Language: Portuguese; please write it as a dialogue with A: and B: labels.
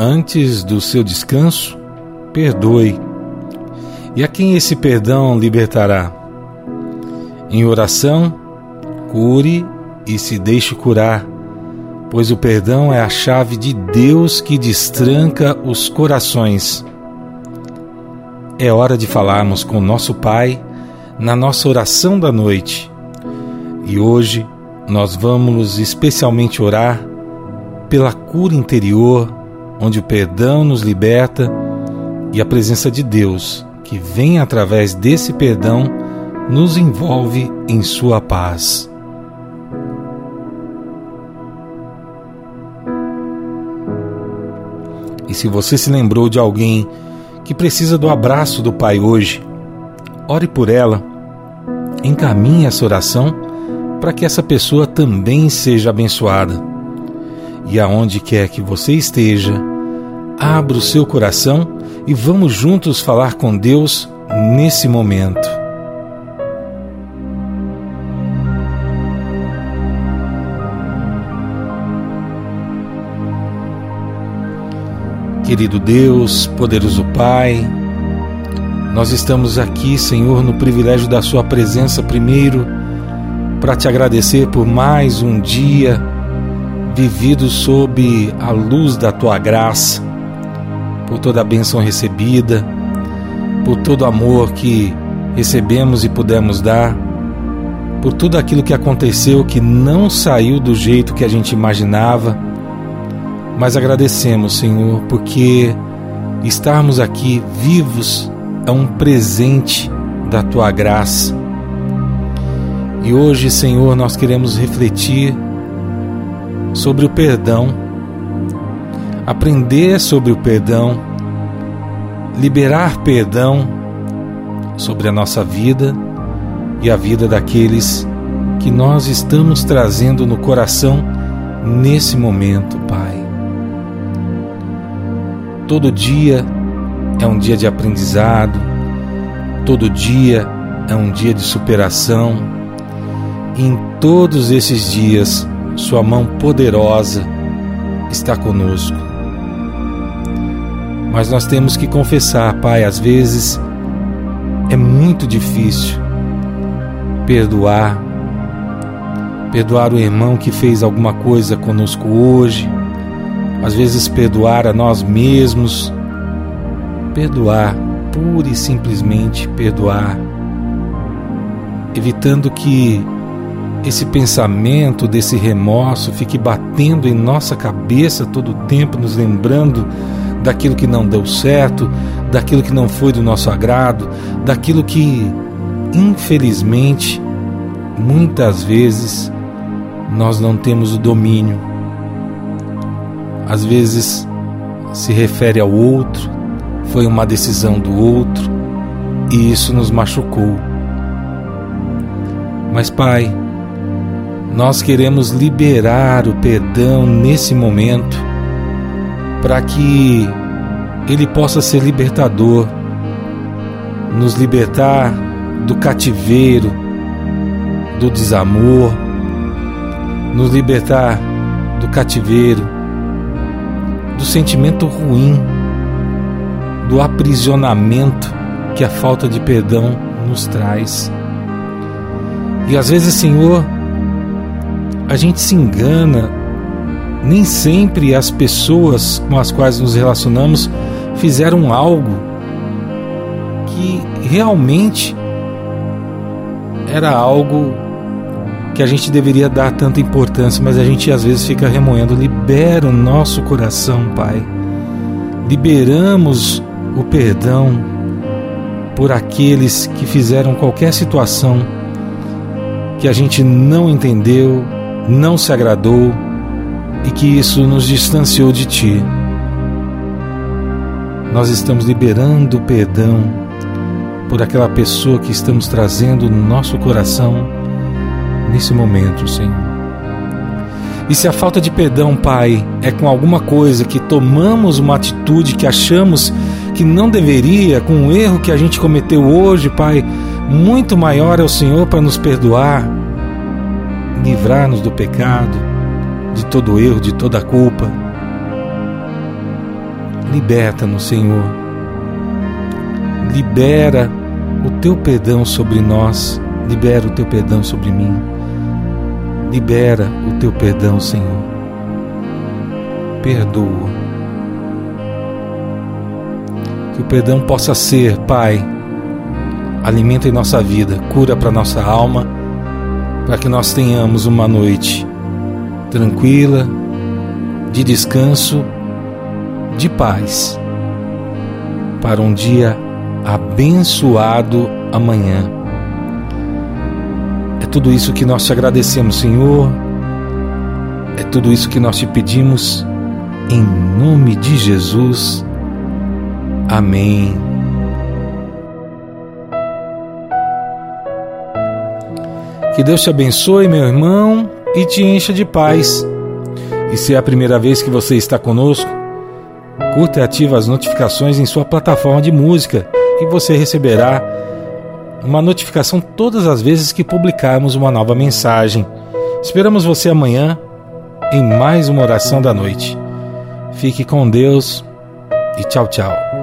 A: antes do seu descanso, perdoe. E a quem esse perdão libertará? Em oração, cure e se deixe curar, pois o perdão é a chave de Deus que destranca os corações. É hora de falarmos com nosso Pai na nossa oração da noite. E hoje nós vamos especialmente orar pela cura interior, onde o perdão nos liberta e a presença de Deus, que vem através desse perdão, nos envolve em sua paz. E se você se lembrou de alguém que precisa do abraço do Pai hoje, ore por ela, encaminhe essa oração para que essa pessoa também seja abençoada. E aonde quer que você esteja, abra o seu coração e vamos juntos falar com Deus nesse momento. Querido Deus, poderoso Pai, nós estamos aqui, Senhor, no privilégio da Sua presença primeiro, para te agradecer por mais um dia vivido sob a luz da Tua graça, por toda a bênção recebida, por todo o amor que recebemos e pudemos dar, por tudo aquilo que aconteceu que não saiu do jeito que a gente imaginava mas agradecemos, Senhor, porque estarmos aqui vivos é um presente da tua graça. E hoje, Senhor, nós queremos refletir sobre o perdão, aprender sobre o perdão, liberar perdão sobre a nossa vida e a vida daqueles que nós estamos trazendo no coração nesse momento, Pai. Todo dia é um dia de aprendizado, todo dia é um dia de superação. E em todos esses dias, Sua mão poderosa está conosco. Mas nós temos que confessar, Pai, às vezes é muito difícil perdoar, perdoar o irmão que fez alguma coisa conosco hoje às vezes perdoar a nós mesmos, perdoar, pura e simplesmente perdoar, evitando que esse pensamento desse remorso fique batendo em nossa cabeça todo o tempo, nos lembrando daquilo que não deu certo, daquilo que não foi do nosso agrado, daquilo que, infelizmente, muitas vezes nós não temos o domínio às vezes se refere ao outro, foi uma decisão do outro e isso nos machucou. Mas, Pai, nós queremos liberar o perdão nesse momento para que ele possa ser libertador, nos libertar do cativeiro, do desamor, nos libertar do cativeiro do sentimento ruim, do aprisionamento que a falta de perdão nos traz. E às vezes, Senhor, a gente se engana, nem sempre as pessoas com as quais nos relacionamos fizeram algo que realmente era algo que a gente deveria dar tanta importância, mas a gente às vezes fica remoendo. Libera o nosso coração, Pai. Liberamos o perdão por aqueles que fizeram qualquer situação que a gente não entendeu, não se agradou e que isso nos distanciou de Ti. Nós estamos liberando o perdão por aquela pessoa que estamos trazendo no nosso coração nesse momento, Senhor. E se a falta de perdão, Pai, é com alguma coisa que tomamos uma atitude que achamos que não deveria, com um erro que a gente cometeu hoje, Pai, muito maior é o Senhor para nos perdoar, livrar-nos do pecado, de todo erro, de toda culpa. Liberta-nos, Senhor. Libera o teu perdão sobre nós. Libera o teu perdão sobre mim. Libera o teu perdão, Senhor. Perdoa. Que o perdão possa ser, Pai, alimento em nossa vida, cura para nossa alma, para que nós tenhamos uma noite tranquila, de descanso, de paz, para um dia abençoado amanhã. É tudo isso que nós te agradecemos, Senhor. É tudo isso que nós te pedimos, em nome de Jesus. Amém. Que Deus te abençoe, meu irmão, e te encha de paz. E se é a primeira vez que você está conosco, curta e ativa as notificações em sua plataforma de música e você receberá uma notificação todas as vezes que publicarmos uma nova mensagem. Esperamos você amanhã em mais uma oração da noite. Fique com Deus e tchau, tchau.